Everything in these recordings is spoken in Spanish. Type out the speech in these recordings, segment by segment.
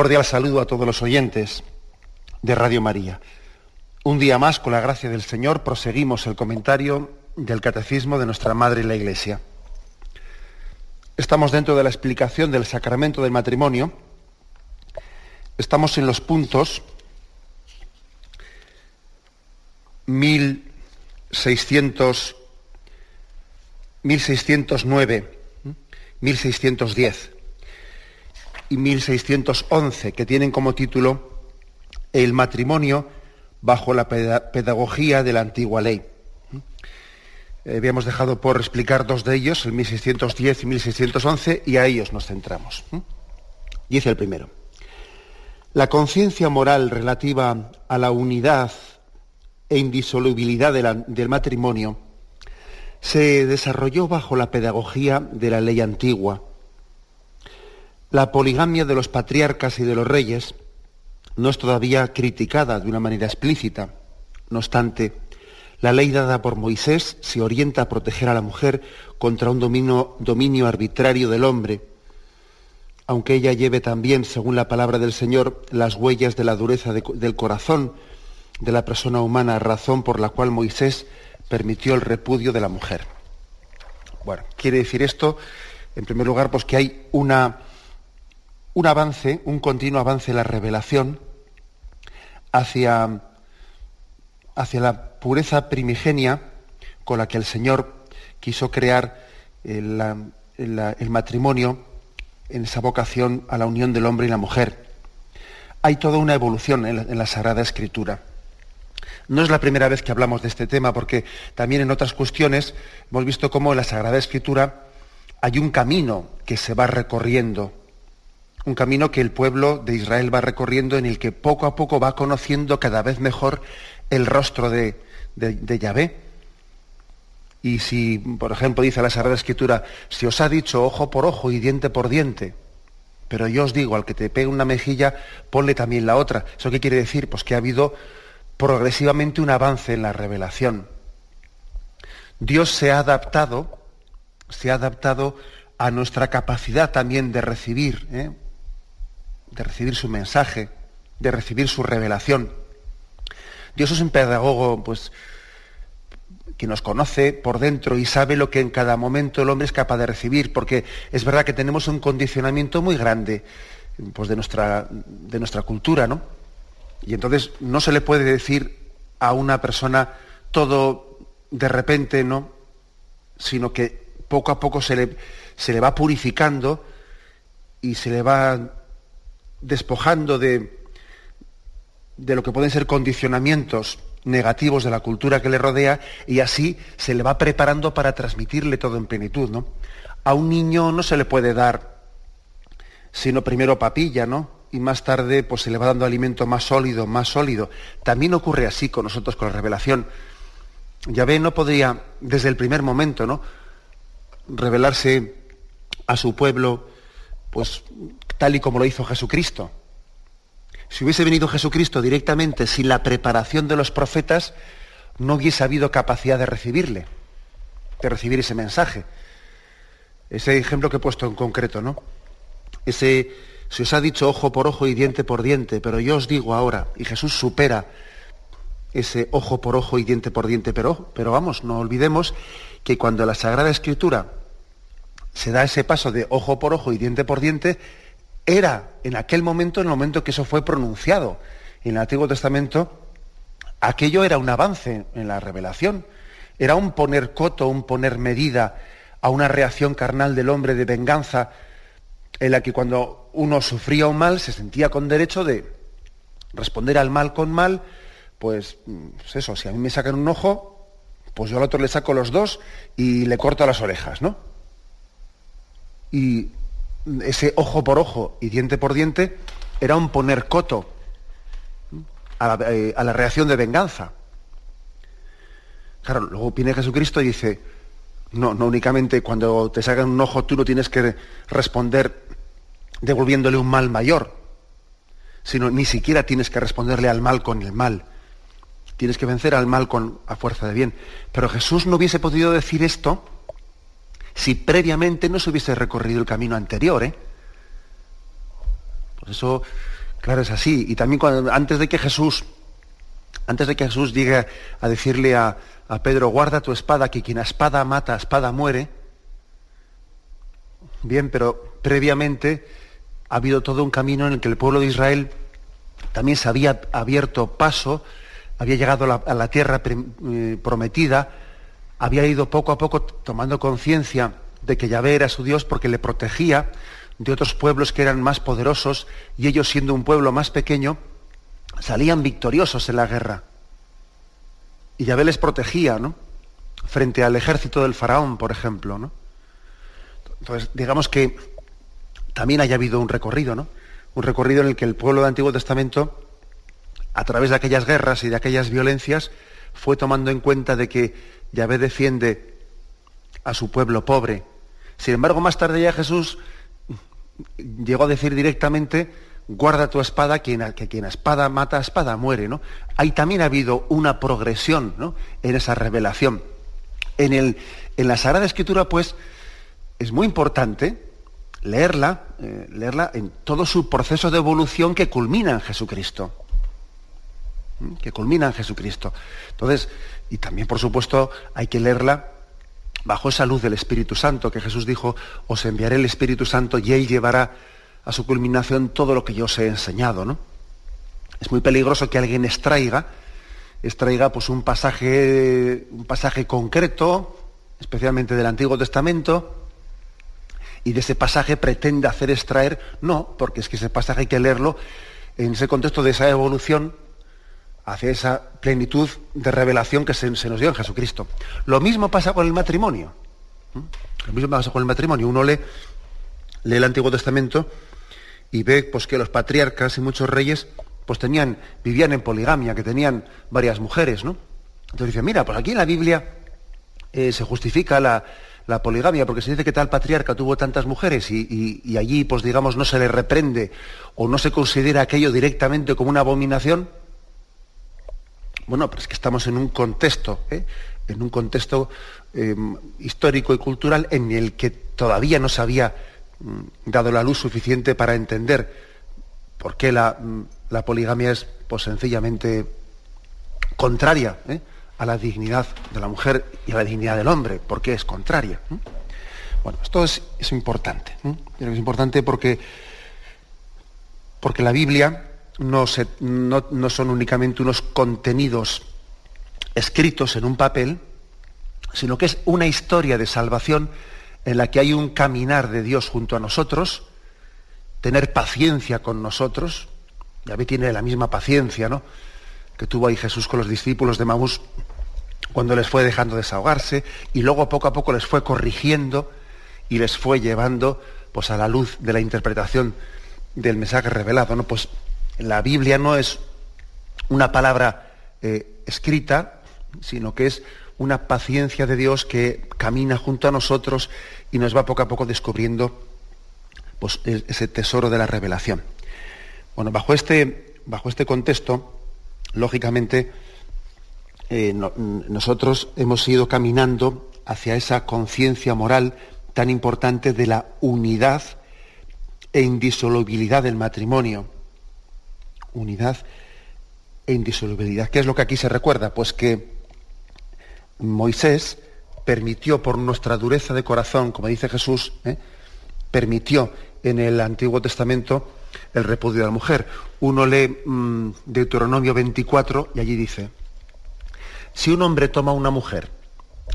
Cordial saludo a todos los oyentes de Radio María. Un día más, con la gracia del Señor, proseguimos el comentario del Catecismo de nuestra Madre la Iglesia. Estamos dentro de la explicación del sacramento del matrimonio. Estamos en los puntos 1600, 1609, 1610 y 1611, que tienen como título El matrimonio bajo la pedagogía de la antigua ley. Eh, habíamos dejado por explicar dos de ellos, el 1610 y 1611, y a ellos nos centramos. Dice el primero. La conciencia moral relativa a la unidad e indisolubilidad del matrimonio se desarrolló bajo la pedagogía de la ley antigua la poligamia de los patriarcas y de los reyes no es todavía criticada de una manera explícita. No obstante, la ley dada por Moisés se orienta a proteger a la mujer contra un dominio, arbitrario del hombre, aunque ella lleve también, según la palabra del Señor, las huellas de la dureza del corazón de la persona humana, razón por la cual Moisés permitió el repudio de la mujer. Bueno, quiere decir esto, en primer lugar, pues que hay una un avance, un continuo avance en la revelación hacia, hacia la pureza primigenia con la que el Señor quiso crear el, matrimonio en esa vocación a la unión del hombre y la mujer. Hay toda una evolución en la, en la Sagrada Escritura. No es la primera vez que hablamos de este tema, porque también en otras cuestiones hemos visto cómo en la Sagrada Escritura hay un camino que se va recorriendo un camino que el pueblo de Israel va recorriendo en el que poco a poco va conociendo cada vez mejor el rostro de, de, Yahvé. Y si, por ejemplo, dice la Sagrada Escritura, si os ha dicho ojo por ojo y diente por diente, pero yo os digo, al que te pegue una mejilla, ponle también la otra. ¿Eso qué quiere decir? Pues que ha habido progresivamente un avance en la revelación. Dios se ha adaptado, se ha adaptado a nuestra capacidad también de recibir. ¿eh? De recibir su mensaje, de recibir su revelación. Dios es un pedagogo, pues, que nos conoce por dentro y sabe lo que en cada momento el hombre es capaz de recibir, porque es verdad que tenemos un condicionamiento muy grande pues, de, nuestra, de nuestra cultura, ¿no? Y entonces no se le puede decir a una persona todo de repente, ¿no? Sino que poco a poco se le, se le va purificando y se le va despojando de, de lo que pueden ser condicionamientos negativos de la cultura que le rodea y así se le va preparando para transmitirle todo en plenitud, ¿no? A un niño no se le puede dar sino primero papilla, ¿no? Y más tarde pues se le va dando alimento más sólido, más sólido. También ocurre así con nosotros con la revelación. Yahvé no podría desde el primer momento, ¿no? revelarse a su pueblo pues tal y como lo hizo Jesucristo. Si hubiese venido Jesucristo directamente sin la preparación de los profetas, no hubiese habido capacidad de recibirle, de recibir ese mensaje. Ese ejemplo que he puesto en concreto, ¿no? Ese, se os ha dicho ojo por ojo y diente por diente, pero yo os digo ahora, y Jesús supera ese ojo por ojo y diente por diente, pero, pero vamos, no olvidemos que cuando la Sagrada Escritura se da ese paso de ojo por ojo y diente por diente, era en aquel momento, en el momento que eso fue pronunciado en el Antiguo Testamento, aquello era un avance en la revelación, era un poner coto, un poner medida a una reacción carnal del hombre de venganza, en la que cuando uno sufría un mal se sentía con derecho de, Responder al mal con mal, pues, pues eso, si a mí me sacan un ojo, pues yo al otro le saco los dos y le corto las orejas, ¿no? Y ese ojo por ojo y diente por diente era un poner coto a la, eh, a la reacción de venganza. Claro, luego viene Jesucristo y dice, no, no únicamente cuando te sacan un ojo tú no tienes que responder devolviéndole un mal mayor, sino ni siquiera tienes que responderle al mal con el mal. Tienes que vencer al mal con a fuerza de bien. Pero Jesús no hubiese podido decir esto si previamente no se hubiese recorrido el camino anterior. ¿eh? Por eso, claro, es así. Y también antes de que Jesús, antes de que Jesús llegue a decirle a, a Pedro, guarda tu espada, que quien a espada mata, a espada muere. Bien, pero previamente ha habido todo un camino en el que el pueblo de Israel también se había abierto paso, había llegado a la, tierra eh, prometida, había ido poco a poco tomando conciencia de que Yahvé era su Dios porque le protegía de otros pueblos que eran más poderosos y ellos siendo un pueblo más pequeño, salían victoriosos en la guerra. Y Yahvé les protegía, ¿no? Frente al ejército del faraón, por ejemplo, ¿no? Entonces, digamos que también haya habido un recorrido, ¿no? Un recorrido en el que el pueblo del Antiguo Testamento, a través de aquellas guerras y de aquellas violencias, fue tomando en cuenta de que Yahvé defiende a su pueblo pobre. Sin embargo, más tarde ya Jesús llegó a decir directamente, guarda tu espada, quien, que quien a espada mata a espada muere. ¿no? Ahí también ha habido una progresión ¿no? en esa revelación. En, el, en la Sagrada Escritura, pues, es muy importante leerla, eh, leerla en todo su proceso de evolución que culmina en Jesucristo. Que culmina en Jesucristo. Entonces, y también, por supuesto, hay que leerla bajo esa luz del Espíritu Santo, que Jesús dijo, os enviaré el Espíritu Santo y Él llevará a su culminación todo lo que yo os he enseñado. ¿no? Es muy peligroso que alguien extraiga, extraiga pues, un, pasaje, un pasaje concreto, especialmente del Antiguo Testamento, y de ese pasaje pretende hacer extraer, no, porque es que ese pasaje hay que leerlo en ese contexto de esa evolución hacia esa plenitud de revelación que se, nos dio en Jesucristo. Lo mismo pasa con el matrimonio. Lo mismo pasa con el matrimonio. Uno lee, lee el Antiguo Testamento y ve pues, que los patriarcas y muchos reyes pues, tenían, vivían en poligamia, que tenían varias mujeres. ¿no? Entonces dice, mira, pues aquí en la Biblia eh, se justifica la, la poligamia, porque se dice que tal patriarca tuvo tantas mujeres y, allí, pues digamos, no se le reprende o no se considera aquello directamente como una abominación. Bueno, pero es que estamos en un contexto, ¿eh? en un contexto em, histórico y cultural en el que todavía no se había mm, dado la luz suficiente para entender por qué la, mm, poligamia es pues, sencillamente contraria ¿eh? a la dignidad de la mujer y a la dignidad del hombre, porque es contraria. Bueno, esto es, importante. es importante porque, porque la Biblia no, son únicamente unos contenidos escritos en un papel, sino que es una historia de salvación en la que hay un caminar de Dios junto a nosotros, tener paciencia con nosotros. David tiene la misma paciencia, ¿no? que tuvo ahí Jesús con los discípulos de Maús cuando les fue dejando desahogarse y luego poco a poco les fue corrigiendo y les fue llevando pues, a la luz de la interpretación del mensaje revelado. ¿no? Pues la Biblia no es una palabra eh, escrita, sino que es una paciencia de Dios que camina junto a nosotros y nos va poco a poco descubriendo pues, e-, ese tesoro de la revelación. Bueno, bajo este, bajo este contexto, lógicamente, eh, nosotros hemos ido caminando hacia esa conciencia moral tan importante de la unidad e indisolubilidad del matrimonio. Unidad e indisolubilidad. ¿Qué es lo que aquí se recuerda? Pues que Moisés permitió por nuestra dureza de corazón, como dice Jesús, ¿eh? permitió en el Antiguo Testamento el repudio de la mujer. Uno lee mm, Deuteronomio 24 y allí dice, si un hombre toma una mujer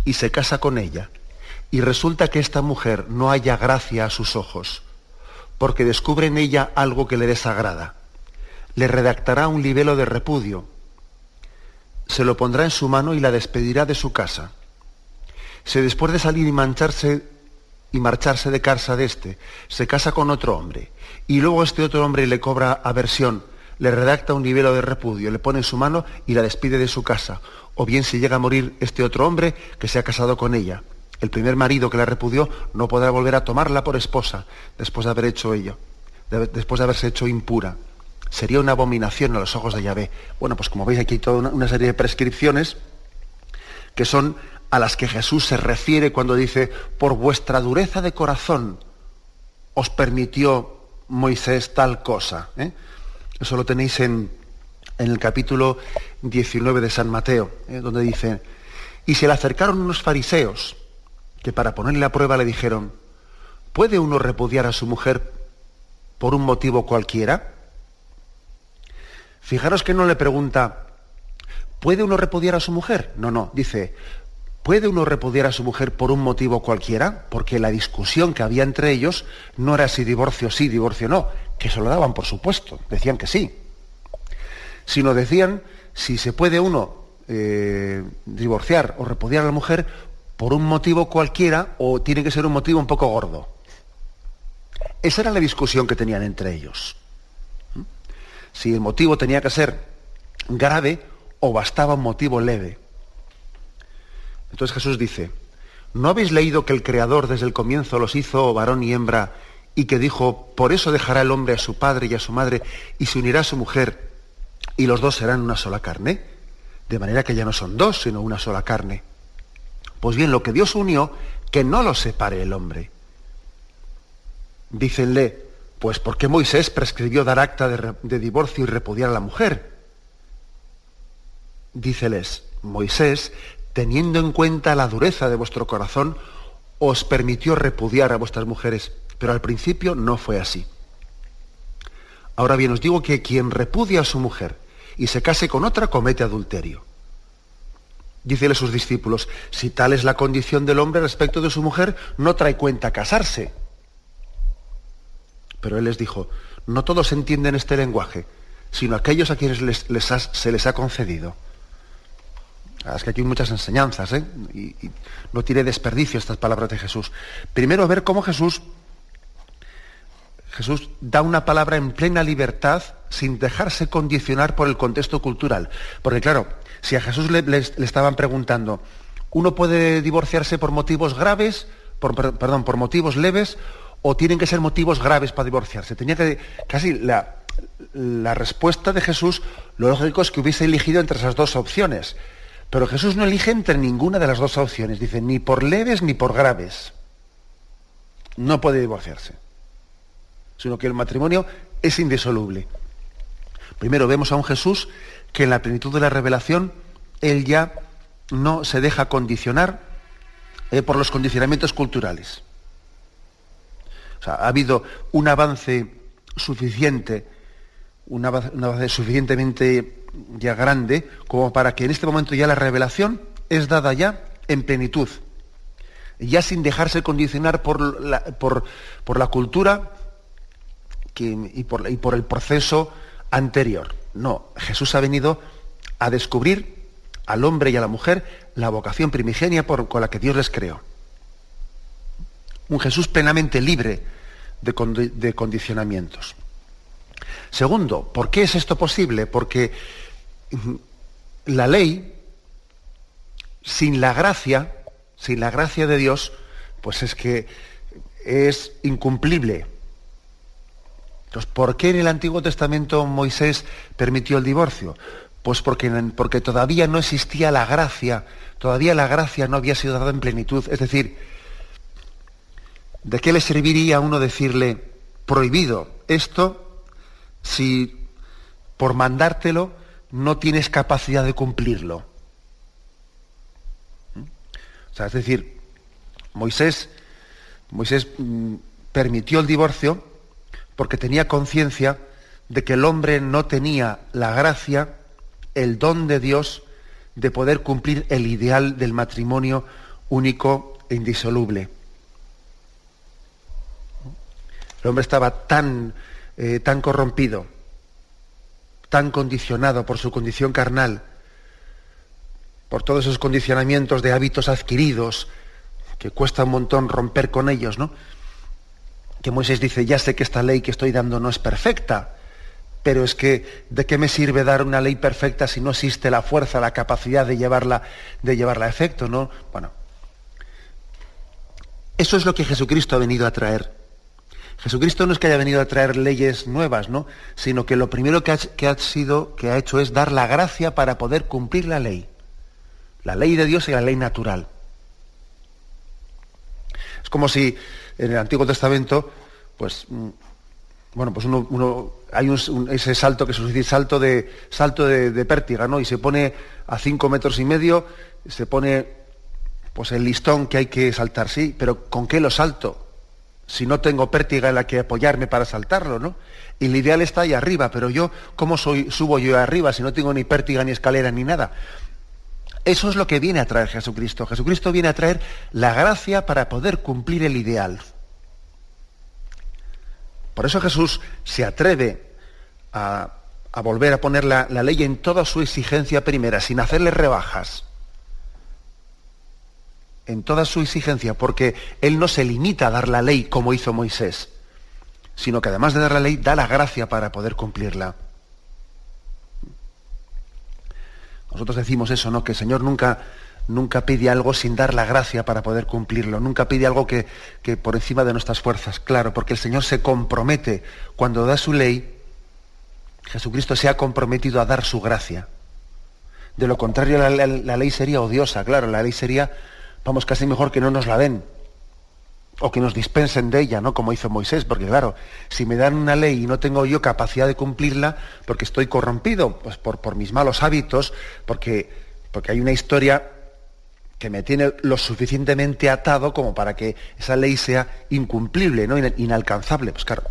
y se casa con ella, y resulta que esta mujer no haya gracia a sus ojos, porque descubre en ella algo que le desagrada, le redactará un libelo de repudio, se lo pondrá en su mano y la despedirá de su casa. Si después de salir y mancharse y marcharse de casa de este, se casa con otro hombre, y luego este otro hombre le cobra aversión, le redacta un libelo de repudio, le pone en su mano y la despide de su casa. O bien si llega a morir este otro hombre que se ha casado con ella. El primer marido que la repudió no podrá volver a tomarla por esposa después de haber hecho ello, después de haberse hecho impura. Sería una abominación a los ojos de Yahvé. Bueno, pues como veis aquí hay toda una serie de prescripciones que son a las que Jesús se refiere cuando dice, por vuestra dureza de corazón os permitió Moisés tal cosa. ¿eh? Eso lo tenéis en, el capítulo 19 de San Mateo, ¿eh? donde dice, y se le acercaron unos fariseos que para ponerle a prueba le dijeron, ¿puede uno repudiar a su mujer por un motivo cualquiera? Fijaros que no le pregunta, ¿puede uno repudiar a su mujer? No, no, dice, ¿puede uno repudiar a su mujer por un motivo cualquiera? Porque la discusión que había entre ellos no era si divorcio sí, divorcio no, que se lo daban por supuesto, decían que sí, sino decían si se puede uno eh, divorciar o repudiar a la mujer por un motivo cualquiera o tiene que ser un motivo un poco gordo. Esa era la discusión que tenían entre ellos. Si el motivo tenía que ser grave o bastaba un motivo leve. Entonces Jesús dice, ¿no habéis leído que el Creador desde el comienzo los hizo varón y hembra y que dijo, por eso dejará el hombre a su padre y a su madre y se unirá a su mujer y los dos serán una sola carne? De manera que ya no son dos, sino una sola carne. Pues bien, lo que Dios unió, que no lo separe el hombre. Dícenle, pues ¿por qué Moisés prescribió dar acta de, divorcio y repudiar a la mujer? Díceles, Moisés, teniendo en cuenta la dureza de vuestro corazón, os permitió repudiar a vuestras mujeres, pero al principio no fue así. Ahora bien, os digo que quien repudia a su mujer y se case con otra comete adulterio. Dícele a sus discípulos, si tal es la condición del hombre respecto de su mujer, no trae cuenta casarse. Pero él les dijo, no todos entienden este lenguaje, sino aquellos a quienes se les ha concedido. Es que aquí hay muchas enseñanzas, ¿eh? y, no tiene desperdicio estas palabras de Jesús. Primero, ver cómo Jesús, Jesús da una palabra en plena libertad sin dejarse condicionar por el contexto cultural. Porque claro, si a Jesús le, estaban preguntando, ¿uno puede divorciarse por motivos graves, por, perdón, por motivos leves, o tienen que ser motivos graves para divorciarse? Tenía que, casi la, la respuesta de Jesús, lo lógico es que hubiese elegido entre esas dos opciones. Pero Jesús no elige entre ninguna de las dos opciones. Dice, ni por leves ni por graves. No puede divorciarse. Sino que el matrimonio es indisoluble. Primero vemos a un Jesús que en la plenitud de la revelación, él ya no se deja condicionar eh, por los condicionamientos culturales. Ha habido un avance suficiente, un avance suficientemente ya grande como para que en este momento ya la revelación es dada ya en plenitud, ya sin dejarse condicionar por la, cultura y, por, el proceso anterior. No, Jesús ha venido a descubrir al hombre y a la mujer la vocación primigenia con la que Dios les creó. Un Jesús plenamente libre de, condicionamientos. Segundo, ¿por qué es esto posible? Porque la ley, sin la gracia, sin la gracia de Dios, pues es que es incumplible. Entonces, ¿por qué en el Antiguo Testamento Moisés permitió el divorcio? Pues porque, porque todavía no existía la gracia, todavía la gracia no había sido dada en plenitud. Es decir, ¿de qué le serviría a uno decirle prohibido esto si por mandártelo no tienes capacidad de cumplirlo? ¿Mm? O sea, es decir, Moisés, Moisés mm, permitió el divorcio porque tenía conciencia de que el hombre no tenía la gracia, el don de Dios, de poder cumplir el ideal del matrimonio único e indisoluble. El hombre estaba tan, eh, tan corrompido, tan condicionado por su condición carnal, por todos esos condicionamientos de hábitos adquiridos, que cuesta un montón romper con ellos, ¿no? Que Moisés dice, ya sé que esta ley que estoy dando no es perfecta, pero es que ¿de qué me sirve dar una ley perfecta si no existe la fuerza, la capacidad de llevarla, de llevarla a efecto, ¿no? Bueno, eso es lo que Jesucristo ha venido a traer. Jesucristo no es que haya venido a traer leyes nuevas, ¿no? Sino que lo primero que ha, hecho es dar la gracia para poder cumplir la ley. La ley de Dios y la ley natural. Es como si en el Antiguo Testamento, pues, mm, bueno, pues uno, hay ese salto que se dice salto de salto de, pértiga, ¿no? Y se pone a cinco metros y medio, se pone pues el listón que hay que saltar, sí, pero ¿con qué lo salto? Si no tengo pértiga en la que apoyarme para saltarlo, ¿no? Y el ideal está ahí arriba, pero yo, ¿cómo soy, subo yo arriba si no tengo ni pértiga, ni escalera, ni nada? Eso es lo que viene a traer Jesucristo. Jesucristo viene a traer la gracia para poder cumplir el ideal. Por eso Jesús se atreve a, volver a poner la, la ley en toda su exigencia primera, sin hacerle rebajas en toda su exigencia, porque Él no se limita a dar la ley como hizo Moisés, sino que además de dar la ley, da la gracia para poder cumplirla. Nosotros decimos eso, ¿no? Que el Señor nunca, nunca pide algo sin dar la gracia para poder cumplirlo, nunca pide algo que, que por encima de nuestras fuerzas, claro, porque el Señor se compromete cuando da su ley, Jesucristo se ha comprometido a dar su gracia. De lo contrario, la, la ley sería odiosa, claro, la ley sería, vamos, casi mejor que no nos la den o que nos dispensen de ella, ¿no? Como hizo Moisés, porque claro, si me dan una ley y no tengo yo capacidad de cumplirla, porque estoy corrompido, pues por, por mis malos hábitos, porque, porque hay una historia que me tiene lo suficientemente atado como para que esa ley sea incumplible, ¿no? inalcanzable. Pues claro,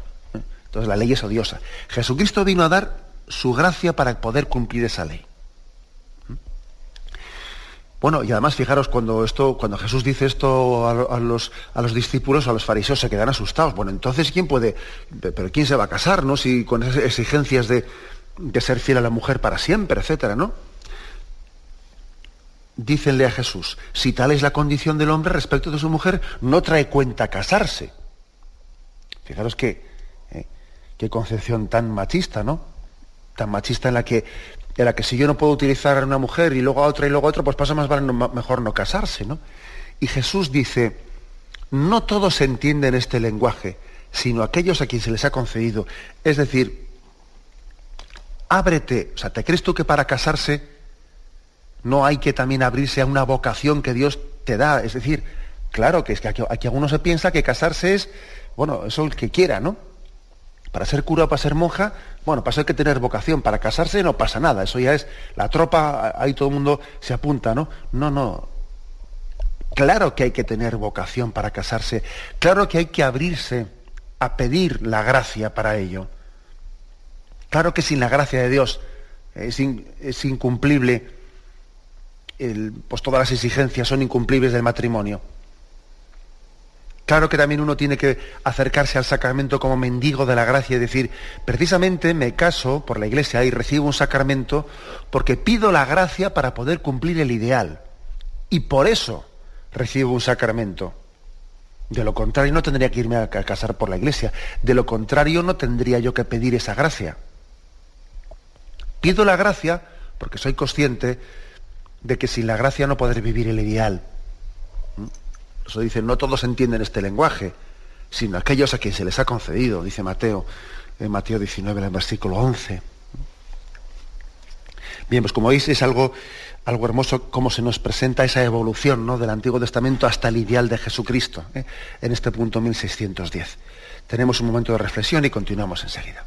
entonces la ley es odiosa. Jesucristo vino a dar su gracia para poder cumplir esa ley. Bueno, y además fijaros, cuando, esto, cuando Jesús dice esto a, los, a los discípulos, a los fariseos, se quedan asustados. Bueno, entonces, ¿quién puede, pero quién se va a casar, no? Si con esas exigencias de, ser fiel a la mujer para siempre, etcétera, ¿no? Dícenle a Jesús, si tal es la condición del hombre respecto de su mujer, no trae cuenta casarse. Fijaros que, eh, qué concepción tan machista, ¿no? Tan machista en la que de la que si yo no puedo utilizar a una mujer y luego a otra y luego a otra, pues pasa más vale mejor no casarse, ¿no? Y Jesús dice, no todos entienden este lenguaje, sino aquellos a quienes se les ha concedido. Es decir, ábrete, o sea, ¿te crees tú que para casarse no hay que también abrirse a una vocación que Dios te da? Es decir, claro que es que aquí, aquí alguno se piensa que casarse es, bueno, eso el que quiera, ¿no? Para ser cura o para ser monja, bueno, para eso hay que tener vocación. Para casarse no pasa nada. Eso ya es la tropa, ahí todo el mundo se apunta, ¿no? No, no. Claro que hay que tener vocación para casarse. Claro que hay que abrirse a pedir la gracia para ello. Claro que sin la gracia de Dios es, incumplible, pues todas las exigencias son incumplibles del matrimonio. Claro que también uno tiene que acercarse al sacramento como mendigo de la gracia y decir, precisamente me caso por la iglesia y recibo un sacramento porque pido la gracia para poder cumplir el ideal. Y por eso recibo un sacramento. De lo contrario no tendría que irme a casar por la iglesia. De lo contrario no tendría yo que pedir esa gracia. Pido la gracia porque soy consciente de que sin la gracia no podré vivir el ideal. Eso dice, no todos entienden este lenguaje, sino aquellos a quienes se les ha concedido, dice Mateo, en Mateo 19, en versículo 11. Bien, pues como veis es algo, algo hermoso cómo se nos presenta esa evolución ¿no? del Antiguo Testamento hasta el ideal de Jesucristo, ¿eh? en este punto 1610. Tenemos un momento de reflexión y continuamos enseguida.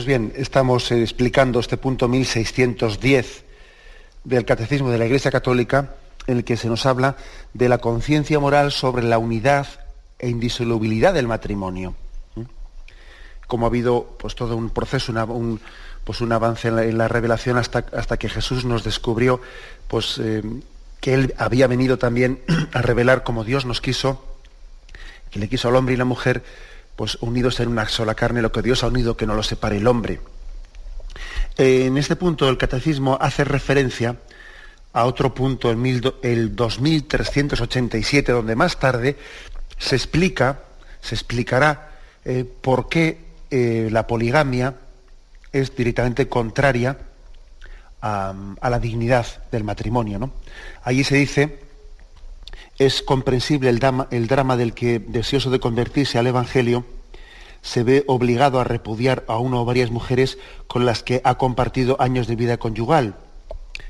Pues bien, estamos eh, explicando este punto 1610 del Catecismo de la Iglesia Católica, en el que se nos habla de la conciencia moral sobre la unidad e indisolubilidad del matrimonio. Como ha habido pues, todo un proceso, un, pues, un avance en la, revelación hasta, hasta, que Jesús nos descubrió pues, eh, que Él había venido también a revelar como Dios nos quiso, que le quiso al hombre y la mujer, pues unidos en una sola carne, lo que Dios ha unido, que no lo separe el hombre. En este punto el catecismo hace referencia a otro punto, el 2387, donde más tarde se explica, se explicará eh, por qué eh, la poligamia es directamente contraria a, la dignidad del matrimonio. ¿no? Allí se dice es comprensible el drama, del que, deseoso de convertirse al Evangelio, se ve obligado a repudiar a una o varias mujeres con las que ha compartido años de vida conyugal.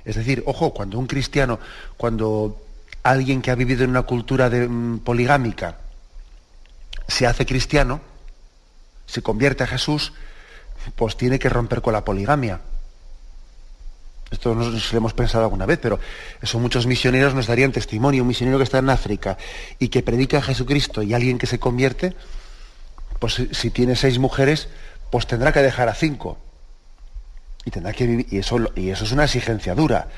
Es decir, ojo, cuando un cristiano, cuando alguien que ha vivido en una cultura de, mm, poligámica se hace cristiano, se convierte a Jesús, pues tiene que romper con la poligamia. Esto no lo hemos pensado alguna vez, pero eso muchos misioneros nos darían testimonio. Un misionero que está en África y que predica a Jesucristo y alguien que se convierte, pues si tiene seis mujeres, pues tendrá que dejar a cinco. Y tendrá que vivir, y eso, y eso es una exigencia dura,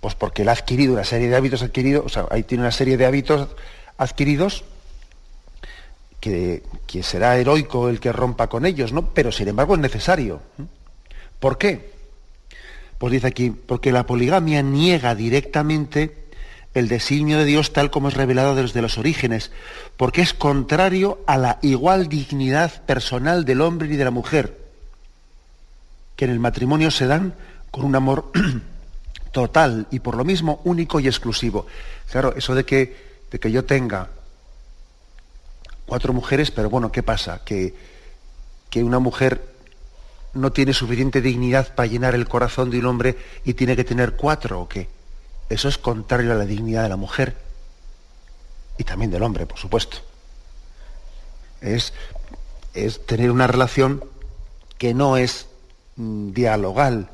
pues porque él ha adquirido una serie de hábitos adquiridos, o sea, ahí tiene una serie de hábitos adquiridos que, que será heroico el que rompa con ellos, ¿no? Pero sin embargo es necesario. ¿Por qué? Pues dice aquí, porque la poligamia niega directamente el designio de Dios tal como es revelado desde los orígenes, porque es contrario a la igual dignidad personal del hombre y de la mujer, que en el matrimonio se dan con un amor total y por lo mismo único y exclusivo. Claro, eso de que, de que yo tenga cuatro mujeres, pero bueno, ¿qué pasa? Que, que una mujer no tiene suficiente dignidad para llenar el corazón de un hombre y tiene que tener cuatro o qué. Eso es contrario a la dignidad de la mujer y también del hombre, por supuesto. Es, es tener una relación que no es mm, dialogal,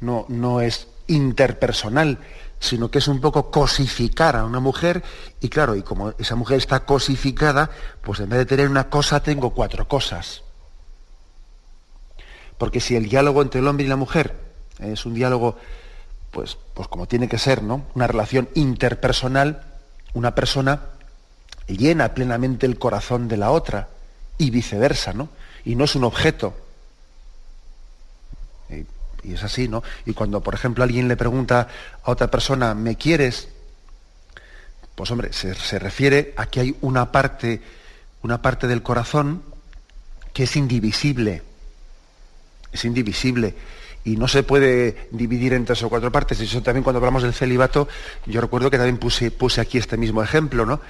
no, no es interpersonal, sino que es un poco cosificar a una mujer y claro, y como esa mujer está cosificada, pues en vez de tener una cosa tengo cuatro cosas. Porque si el diálogo entre el hombre y la mujer es un diálogo, pues, pues como tiene que ser, ¿no? Una relación interpersonal, una persona llena plenamente el corazón de la otra y viceversa, ¿no? Y no es un objeto. Y, es así, ¿no? Y cuando, por ejemplo, alguien le pregunta a otra persona, ¿me quieres? Pues hombre, se, se refiere a que hay una parte, una parte del corazón que es indivisible es indivisible y no se puede dividir en tres o cuatro partes. Y eso también cuando hablamos del celibato, yo recuerdo que también puse, puse aquí este mismo ejemplo, ¿no?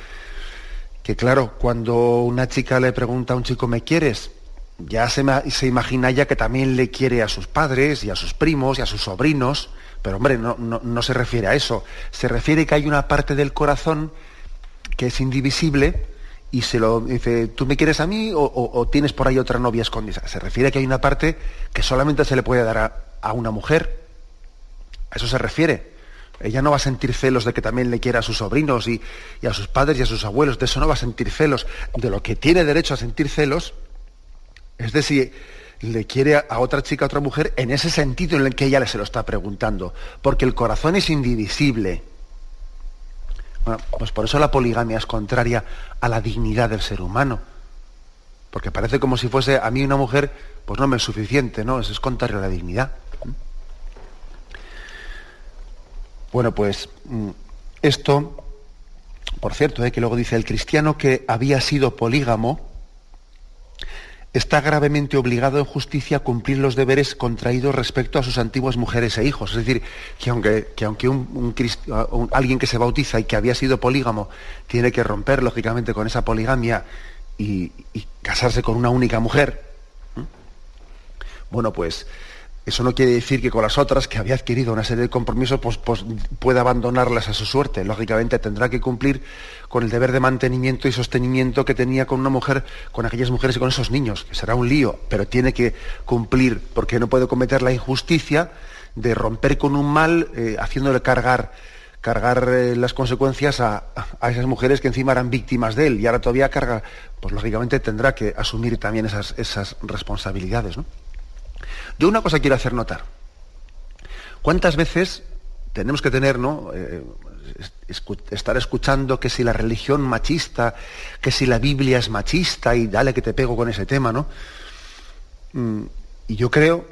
Que claro, cuando una chica le pregunta a un chico, ¿me quieres? Ya se, se imagina ya que también le quiere a sus padres y a sus primos y a sus sobrinos, pero hombre, no, no, no se refiere a eso. Se refiere que hay una parte del corazón que es indivisible y se lo dice, ¿tú me quieres a mí o, tienes por ahí otra novia escondida? Se refiere a que hay una parte que solamente se le puede dar a, una mujer. A eso se refiere. Ella no va a sentir celos de que también le quiera a sus sobrinos y, a sus padres y a sus abuelos. De eso no va a sentir celos. De lo que tiene derecho a sentir celos es de si le quiere a otra chica, a otra mujer, en ese sentido en el que ella se lo está preguntando. Porque el corazón es indivisible. Bueno, pues por eso la poligamia es contraria a la dignidad del ser humano. Porque parece como si fuese a mí una mujer, pues no me es suficiente, ¿no? Eso es contrario a la dignidad. Bueno, pues mm, esto, por cierto, ¿eh? que luego dice el cristiano que había sido polígamo, está gravemente obligado en justicia a cumplir los deberes contraídos respecto a sus antiguas mujeres e hijos. Es decir, que aunque, que aunque un, alguien que se bautiza y que había sido polígamo tiene que romper, lógicamente, con esa poligamia y, casarse con una única mujer, bueno, pues Eso no quiere decir que con las otras, que había adquirido una serie de compromisos, pues, pues, pueda abandonarlas a su suerte. Lógicamente tendrá que cumplir con el deber de mantenimiento y sostenimiento que tenía con una mujer, con aquellas mujeres y con esos niños, que será un lío, pero tiene que cumplir, porque no puede cometer la injusticia de romper con un mal eh, haciéndole cargar, eh, las consecuencias a, esas mujeres que encima eran víctimas de él y ahora todavía carga, pues lógicamente tendrá que asumir también esas, esas responsabilidades. ¿no? Yo una cosa quiero hacer notar. ¿Cuántas veces tenemos que tener, ¿no? Eh, estar escuchando que si la religión machista, que si la Biblia es machista y dale que te pego con ese tema, ¿no? Mm, y yo creo,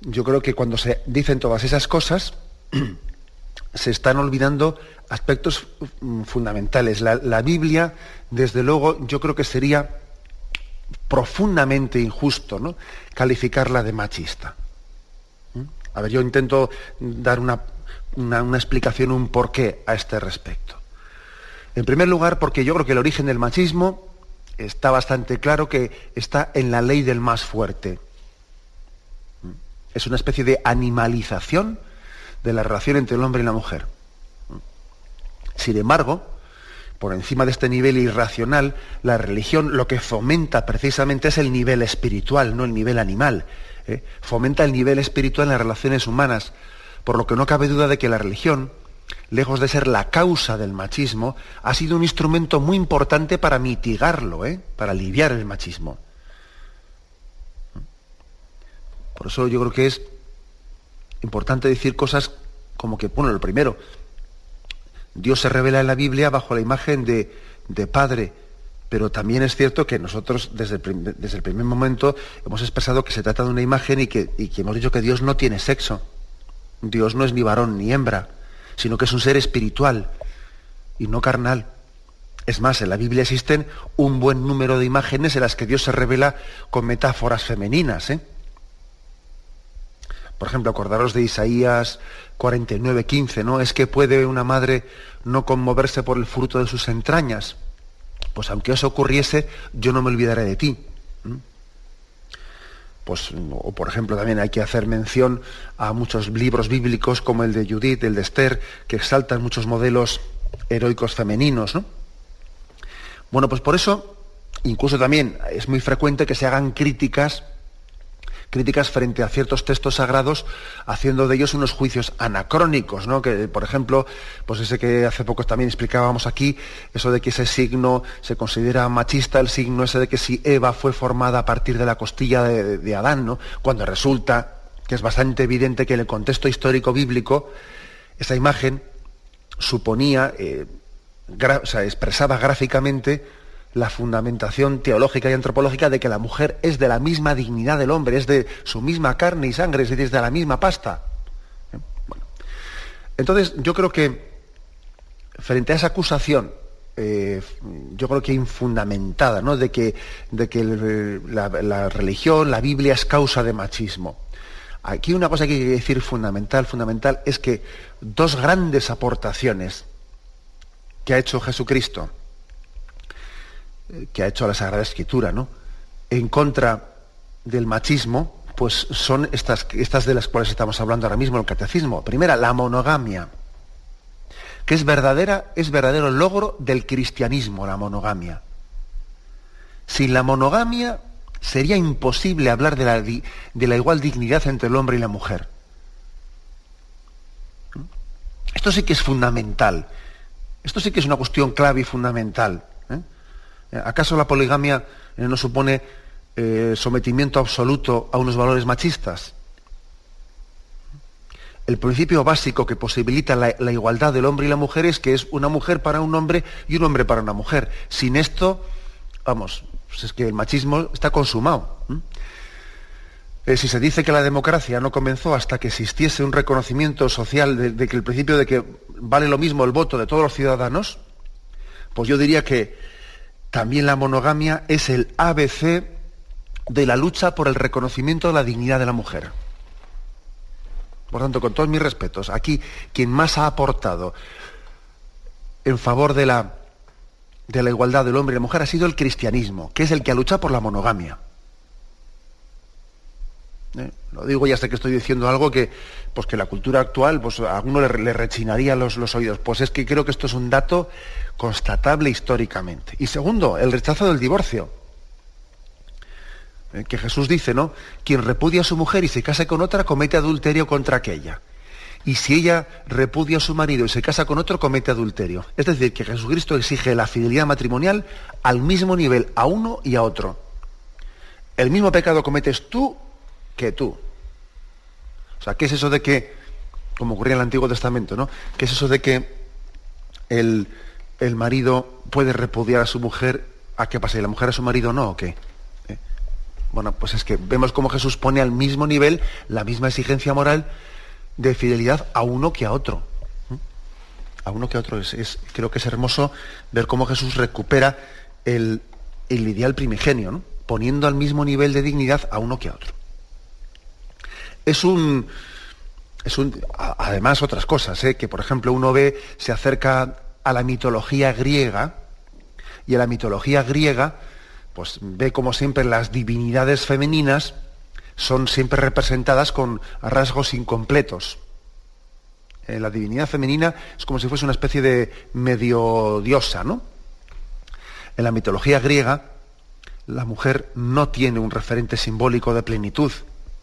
yo creo que cuando se dicen todas esas cosas, se están olvidando aspectos mm, fundamentales. La, la Biblia, desde luego, yo creo que sería profundamente injusto ¿no? Calificarla de machista. ¿Mm? A ver, yo intento dar una, una, explicación, un porqué a este respecto. En primer lugar, porque yo creo que el origen del machismo está bastante claro que está en la ley del más fuerte. ¿Mm? Es una especie de animalización de la relación entre el hombre y la mujer. ¿Mm? Sin embargo, por encima de este nivel irracional, la religión lo que fomenta precisamente es el nivel espiritual, no el nivel animal. ¿eh? Fomenta el nivel espiritual en las relaciones humanas, por lo que no cabe duda de que la religión, lejos de ser la causa del machismo, ha sido un instrumento muy importante para mitigarlo, ¿eh? para aliviar el machismo. Por eso yo creo que es importante decir cosas como que, bueno, lo primero, Dios se revela en la Biblia bajo la imagen de, Padre, pero también es cierto que nosotros desde el, primer momento hemos expresado que se trata de una imagen y que, y que hemos dicho que Dios no tiene sexo. Dios no es ni varón ni hembra, sino que es un ser espiritual y no carnal. Es más, en la Biblia existen un buen número de imágenes en las que Dios se revela con metáforas femeninas. ¿eh? Por ejemplo, acordaros de Isaías 49, 15, ¿no? Es que puede una madre no conmoverse por el fruto de sus entrañas. Pues aunque eso ocurriese, yo no me olvidaré de ti. Pues, o por ejemplo, también hay que hacer mención a muchos libros bíblicos como el de Judith, el de Esther, que exaltan muchos modelos heroicos femeninos, ¿no? Bueno, pues por eso, incluso también es muy frecuente que se hagan críticas críticas frente a ciertos textos sagrados, haciendo de ellos unos juicios anacrónicos, ¿no? Que, por ejemplo, pues ese que hace poco también explicábamos aquí, eso de que ese signo se considera machista, el signo ese de que si Eva fue formada a partir de la costilla de, Adán, ¿no? Cuando resulta que es bastante evidente que en el contexto histórico bíblico, esa imagen suponía, eh, gráficamente la fundamentación teológica y antropológica de que la mujer es de la misma dignidad del hombre, es de su misma carne y sangre, es decir, de la misma pasta. ¿Eh? Entonces, yo creo que frente a esa acusación, eh, yo creo que infundamentada, ¿no? de que, de que la, la, religión, la Biblia es causa de machismo. Aquí una cosa que hay que decir fundamental, fundamental, es que dos grandes aportaciones que ha hecho Jesucristo, que ha hecho la Sagrada Escritura, ¿no? En contra del machismo, pues son estas, estas de las cuales estamos hablando ahora mismo en el catecismo. Primera, la monogamia, que es verdadera, es verdadero logro del cristianismo, la monogamia. Sin la monogamia sería imposible hablar de la, de la igual dignidad entre el hombre y la mujer. Esto sí que es fundamental. Esto sí que es una cuestión clave y fundamental. ¿Acaso la poligamia eh, no supone eh, sometimiento absoluto a unos valores machistas? El principio básico que posibilita la, igualdad del hombre y la mujer es que es una mujer para un hombre y un hombre para una mujer. Sin esto, vamos, pues es que el machismo está consumado. Eh, si se dice que la democracia no comenzó hasta que existiese un reconocimiento social de que el principio de que vale lo mismo el voto de todos los ciudadanos, pues yo diría que también la monogamia es el ABC de la lucha por el reconocimiento de la dignidad de la mujer. Por tanto, con todos mis respetos, aquí quien más ha aportado en favor de la, de la igualdad del hombre y la mujer ha sido el cristianismo, que es el que ha luchado por la monogamia. ¿Eh? Lo digo ya sé que estoy diciendo algo que, pues que la cultura actual, pues a alguno le, rechinaría los, los, oídos. Pues es que creo que esto es un dato constatable históricamente. Y segundo, el rechazo del divorcio. Eh, que Jesús dice, ¿no? Quien repudia a su mujer y se casa con otra comete adulterio contra aquella. Y si ella repudia a su marido y se casa con otro, comete adulterio. Es decir, que Jesucristo exige la fidelidad matrimonial al mismo nivel a uno y a otro. El mismo pecado cometes tú que tú. O sea, ¿qué es eso de que, como ocurría en el Antiguo Testamento, ¿no? ¿Qué es eso de que el, marido puede repudiar a su mujer? ¿A qué pasa? ¿Y la mujer a su marido no o qué? ¿Eh? Bueno, pues es que vemos cómo Jesús pone al mismo nivel la misma exigencia moral de fidelidad a uno que a otro. ¿eh? A uno que a otro. Es, creo que es hermoso ver cómo Jesús recupera el, el ideal primigenio, ¿no? poniendo al mismo nivel de dignidad a uno que a otro es un, es un además otras cosas, ¿eh? que por ejemplo uno ve, se acerca a la mitología griega, y a la mitología griega, pues ve como siempre las divinidades femeninas son siempre representadas con rasgos incompletos. Eh, la divinidad femenina es como si fuese una especie de medio diosa, ¿no? En la mitología griega, la mujer no tiene un referente simbólico de plenitud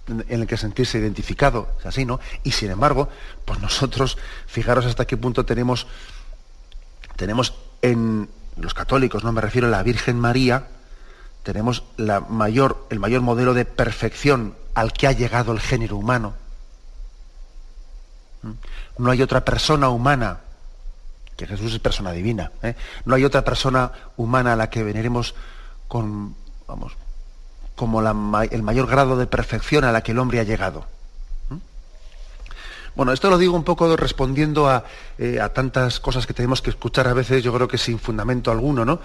en el que sentirse identificado, es así, ¿no? Y sin embargo, pues nosotros, fijaros hasta qué punto tenemos, tenemos en los católicos, no me refiero a la Virgen María, tenemos la mayor, el mayor modelo de perfección al que ha llegado el género humano. ¿Mm? No hay otra persona humana, que Jesús es persona divina, ¿eh? no hay otra persona humana a la que veneremos con, vamos, como el mayor grado de perfección a la que el hombre ha llegado. ¿Mm? Bueno, esto lo digo un poco respondiendo eh, a, tantas cosas que tenemos que escuchar a veces, yo creo que sin fundamento alguno, ¿no?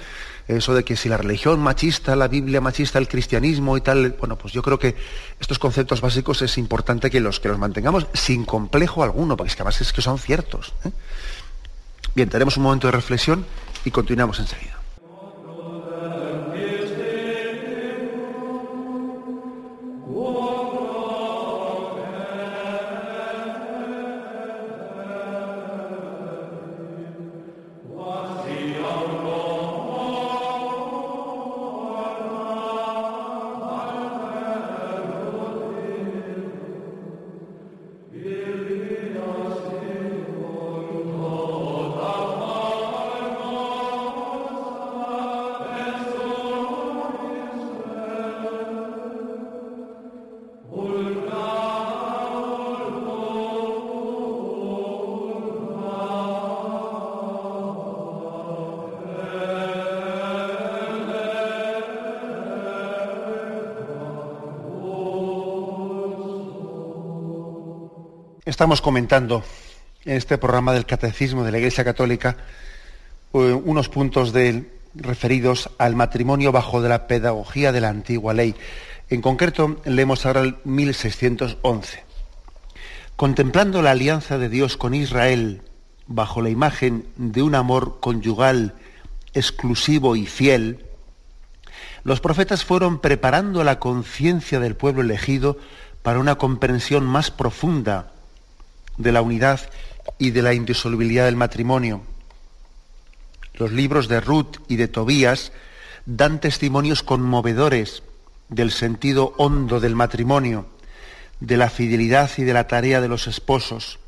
Eso de que si la religión machista, la Biblia machista, el cristianismo y tal, bueno, pues yo creo que estos conceptos básicos es importante que los, que los mantengamos sin complejo alguno, porque es que además es que son ciertos. ¿eh? Bien, tenemos un momento de reflexión y continuamos enseguida. Estamos comentando en este programa del Catecismo de la Iglesia Católica eh, unos puntos referidos al matrimonio bajo de la pedagogía de la antigua ley. En concreto, leemos ahora el 1611. Contemplando la alianza de Dios con Israel bajo la imagen de un amor conyugal exclusivo y fiel, los profetas fueron preparando la conciencia del pueblo elegido para una comprensión más profunda de la unidad y de la indisolubilidad del matrimonio. Los libros de Ruth y de Tobías dan testimonios conmovedores del sentido hondo del matrimonio, de la fidelidad y de la tarea de los esposos.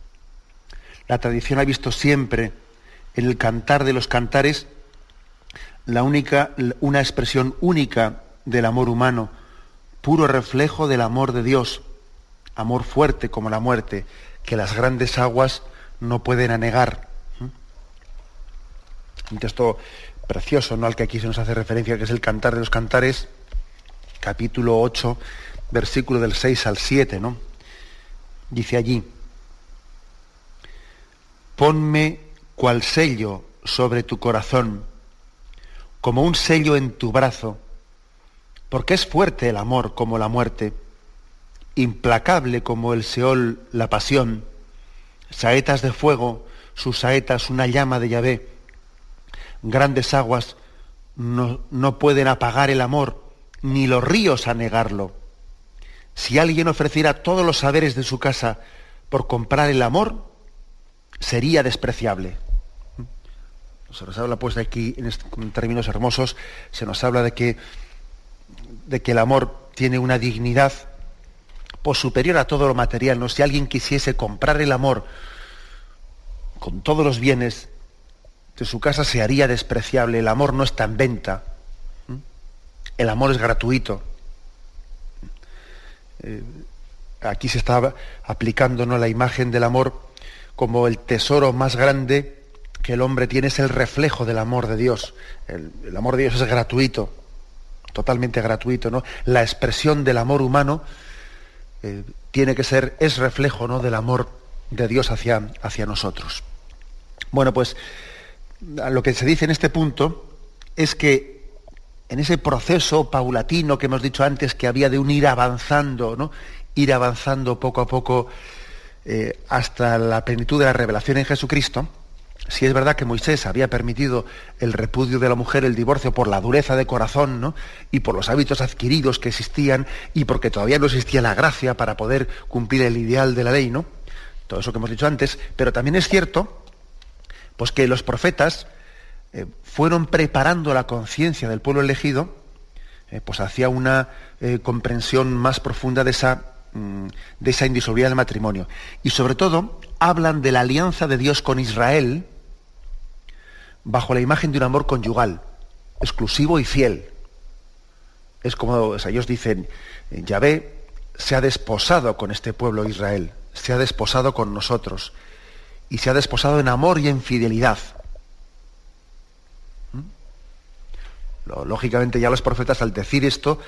La tradición ha visto siempre en el cantar de los cantares la única, una expresión única del amor humano, puro reflejo del amor de Dios, amor fuerte como la muerte, que las grandes aguas no pueden anegar. Un texto precioso, ¿no? Al que aquí se nos hace referencia, que es el Cantar de los Cantares, capítulo 8, versículo del 6 al 7, ¿no? Dice allí, ponme cual sello sobre tu corazón, como un sello en tu brazo, porque es fuerte el amor como la muerte implacable como el Seol la pasión, saetas de fuego, sus saetas una llama de Yahvé, grandes aguas no, no pueden apagar el amor, ni los ríos anegarlo. si alguien ofreciera todos los saberes de su casa por comprar el amor, sería despreciable. Se nos habla pues de aquí, en, términos hermosos, se nos habla de que, de que el amor tiene una dignidad pues, superior a todo lo material. ¿no? Si alguien quisiese comprar el amor con todos los bienes de su casa, se haría despreciable. El amor no está en venta. El amor es gratuito. Eh, aquí se está aplicando ¿no? la imagen del amor como el tesoro más grande que el hombre tiene es el reflejo del amor de Dios. El, amor de Dios es gratuito, totalmente gratuito, ¿no? La expresión del amor humano eh, tiene que ser, es reflejo ¿no? del amor de Dios hacia, hacia nosotros. Bueno, pues lo que se dice en este punto es que en ese proceso paulatino que hemos dicho antes que había de un ir avanzando, ¿no? ir avanzando poco a poco eh, hasta la plenitud de la revelación en Jesucristo, si es verdad que Moisés había permitido el repudio de la mujer, el divorcio, por la dureza de corazón, ¿no? Y por los hábitos adquiridos que existían, y porque todavía no existía la gracia para poder cumplir el ideal de la ley, ¿no? Todo eso que hemos dicho antes. Pero también es cierto, pues que los profetas eh, fueron preparando la conciencia del pueblo elegido, eh, pues hacia una eh, comprensión más profunda de esa, mm, de esa indisolubilidad del matrimonio. Y sobre todo, hablan de la alianza de Dios con Israel, bajo la imagen de un amor conyugal, exclusivo y fiel. Es como ellos dicen, Yahvé se ha desposado con este pueblo Israel, se ha desposado con nosotros, y se ha desposado en amor y en fidelidad. ¿Mm? Lógicamente ya los profetas al decir esto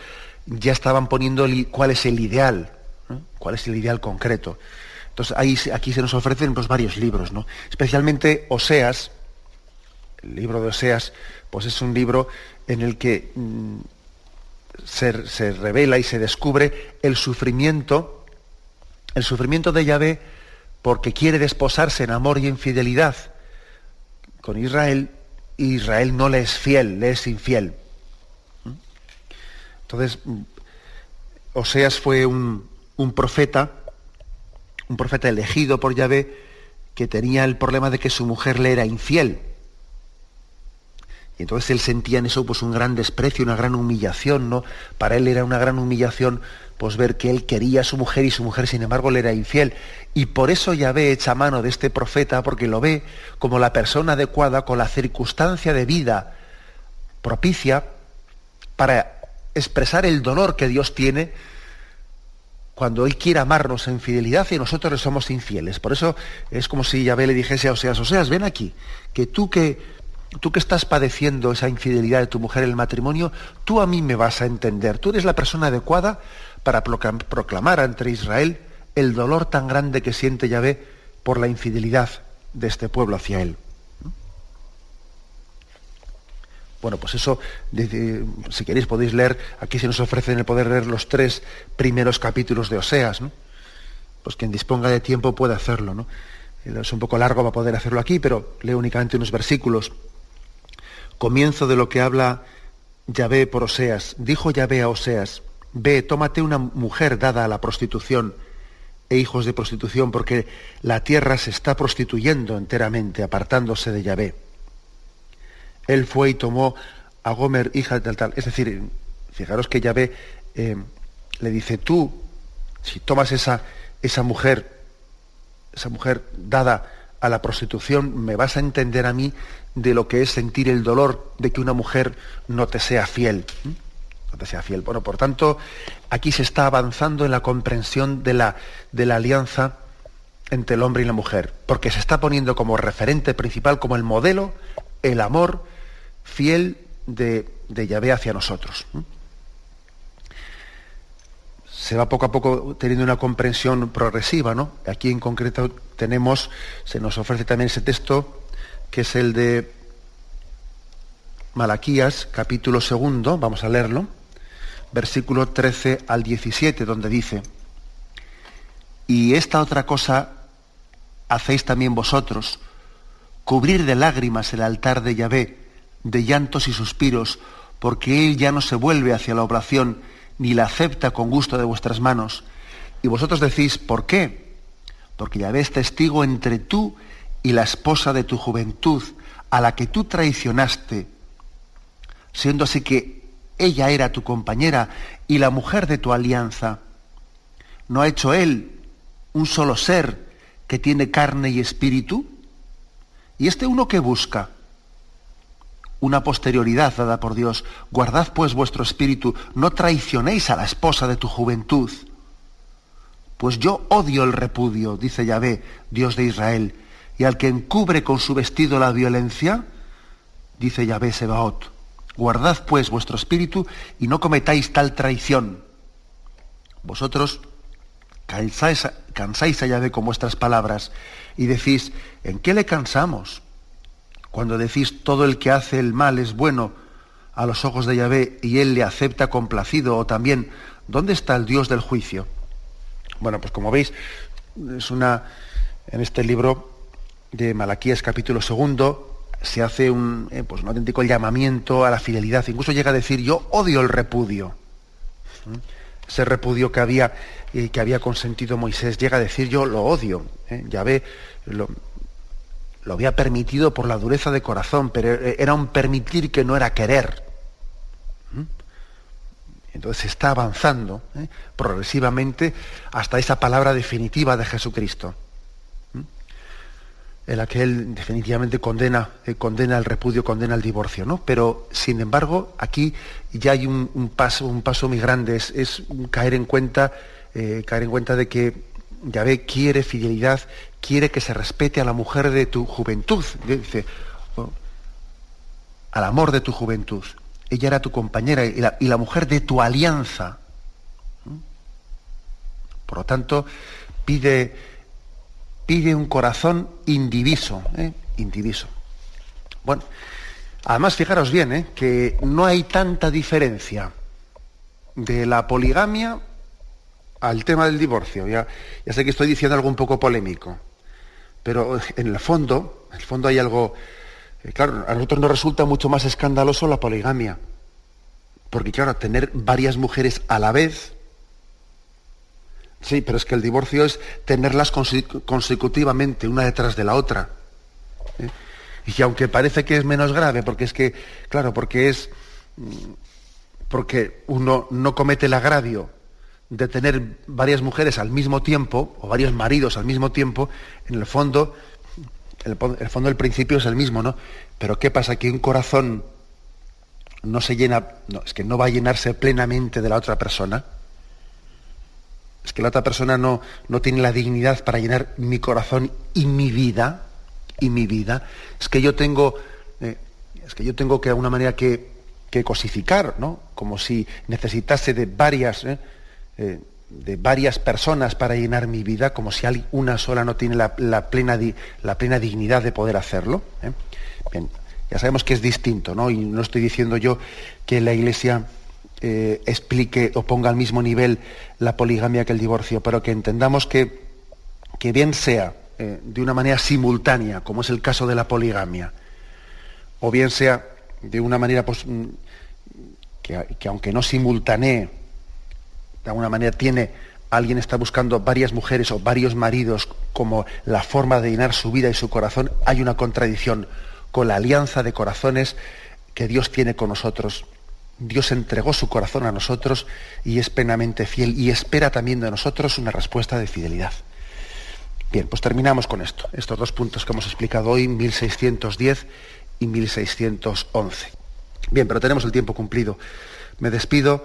ya estaban poniendo cuál es el ideal, cuál es el ideal concreto. Entonces aquí se nos ofrecen pues, varios libros, ¿no? especialmente Oseas, el libro de Oseas, pues es un libro en el que mm, se, revela y se descubre el sufrimiento, el sufrimiento de Yahvé porque quiere desposarse en amor y en fidelidad con Israel, y Israel no le es fiel, le es infiel. ¿Mm? Entonces, mm, Oseas fue un, un profeta, un profeta elegido por Yahvé, que tenía el problema de que su mujer le era infiel y entonces él sentía en eso pues un gran desprecio, una gran humillación, ¿no? Para él era una gran humillación pues ver que él quería a su mujer y su mujer sin embargo le era infiel. Y por eso Yahvé echa mano de este profeta porque lo ve como la persona adecuada con la circunstancia de vida propicia para expresar el dolor que Dios tiene cuando Él quiere amarnos en fidelidad y nosotros le somos infieles. Por eso es como si Yahvé le dijese a Oseas, Oseas, ven aquí, que tú que tú que estás padeciendo esa infidelidad de tu mujer en el matrimonio, tú a mí me vas a entender. Tú eres la persona adecuada para proclamar ante Israel el dolor tan grande que siente Yahvé por la infidelidad de este pueblo hacia él. Bueno, pues eso, si queréis podéis leer, aquí se nos ofrece en el poder leer los tres primeros capítulos de Oseas, ¿no? Pues quien disponga de tiempo puede hacerlo, ¿no? Es un poco largo para poder hacerlo aquí, pero leo únicamente unos versículos comienzo de lo que habla Yahvé por Oseas. Dijo Yahvé a Oseas, ve, tómate una mujer dada a la prostitución e hijos de prostitución, porque la tierra se está prostituyendo enteramente, apartándose de Yahvé. Él fue y tomó a Gomer, hija de tal. Es decir, fijaros que Yahvé eh, le dice, tú, si tomas esa, esa mujer, esa mujer dada a la prostitución, me vas a entender a mí de lo que es sentir el dolor de que una mujer no te sea fiel. No te sea fiel. Bueno, por tanto, aquí se está avanzando en la comprensión de la, de la alianza entre el hombre y la mujer, porque se está poniendo como referente principal, como el modelo, el amor fiel de, de Yahvé hacia nosotros se va poco a poco teniendo una comprensión progresiva, ¿no? Aquí en concreto tenemos, se nos ofrece también ese texto, que es el de Malaquías, capítulo segundo, vamos a leerlo, versículo 13 al 17, donde dice, y esta otra cosa hacéis también vosotros, cubrir de lágrimas el altar de Yahvé, de llantos y suspiros, porque él ya no se vuelve hacia la oblación, ni la acepta con gusto de vuestras manos. Y vosotros decís, ¿por qué? Porque ya ves testigo entre tú y la esposa de tu juventud, a la que tú traicionaste, siendo así que ella era tu compañera y la mujer de tu alianza. ¿No ha hecho él un solo ser que tiene carne y espíritu? ¿Y este uno que busca? Una posterioridad dada por Dios. Guardad pues vuestro espíritu, no traicionéis a la esposa de tu juventud. Pues yo odio el repudio, dice Yahvé, Dios de Israel, y al que encubre con su vestido la violencia, dice Yahvé Sebaot. Guardad pues vuestro espíritu y no cometáis tal traición. Vosotros cansáis, cansáis a Yahvé con vuestras palabras y decís, ¿en qué le cansamos? Cuando decís todo el que hace el mal es bueno a los ojos de Yahvé y él le acepta complacido, o también, ¿dónde está el Dios del juicio? Bueno, pues como veis, es una, en este libro de Malaquías capítulo segundo, se hace un, eh, pues un auténtico llamamiento a la fidelidad. Incluso llega a decir, yo odio el repudio. ¿Mm? Ese repudio que había, eh, que había consentido Moisés, llega a decir, yo lo odio. ¿eh? Ya ve, lo, había permitido por la dureza de corazón, pero era un permitir que no era querer. ¿Mm? Entonces está avanzando progresivamente hasta esa palabra definitiva de Jesucristo en la que él definitivamente condena, eh, condena el repudio, condena el divorcio, ¿no? Pero, sin embargo, aquí ya hay un, paso, un paso muy grande, es, caer en cuenta, eh, caer en cuenta de que Yahvé quiere fidelidad, quiere que se respete a la mujer de tu juventud, dice, oh, al amor de tu juventud. Ella era tu compañera y la, mujer de tu alianza. Por lo tanto, pide pide un corazón indiviso, ¿eh? indiviso. Bueno, además fijaros bien, ¿eh? que no hay tanta diferencia de la poligamia al tema del divorcio. Ya, ya sé que estoy diciendo algo un poco polémico, pero en el fondo, en el fondo hay algo, eh, claro, a nosotros nos resulta mucho más escandaloso la poligamia, porque claro, tener varias mujeres a la vez, Sí, pero es que el divorcio es tenerlas consecutivamente, una detrás de la otra. ¿eh? Y aunque parece que es menos grave, porque es que, claro, porque es. Mm, porque uno no comete el agravio de tener varias mujeres al mismo tiempo, o varios maridos al mismo tiempo, en el fondo, el, el fondo del principio es el mismo, ¿no? Pero ¿qué pasa? Que un corazón no se llena, no, es que no va a llenarse plenamente de la otra persona es que la otra persona no, no tiene la dignidad para llenar mi corazón y mi vida, y mi vida, es que yo tengo, eh, es que yo tengo que de alguna manera que, cosificar, ¿no? Como si necesitase de varias, ¿eh? Eh, de varias personas para llenar mi vida, como si una sola no tiene la, plena, la plena dignidad de poder hacerlo. Bien, ya sabemos que es distinto, ¿no? Y no estoy diciendo yo que la Iglesia eh, explique o ponga al mismo nivel la poligamia que el divorcio, pero que entendamos que, que bien sea eh, de una manera simultánea, como es el caso de la poligamia, o bien sea de una manera pues, mm, que, que, aunque no simultanee, de alguna manera tiene, alguien está buscando varias mujeres o varios maridos como la forma de llenar su vida y su corazón, hay una contradicción con la alianza de corazones que Dios tiene con nosotros. Dios entregó su corazón a nosotros y es plenamente fiel y espera también de nosotros una respuesta de fidelidad. Bien, pues terminamos con esto, estos dos puntos que hemos explicado hoy, 1610 y 1611. Bien, pero tenemos el tiempo cumplido. Me despido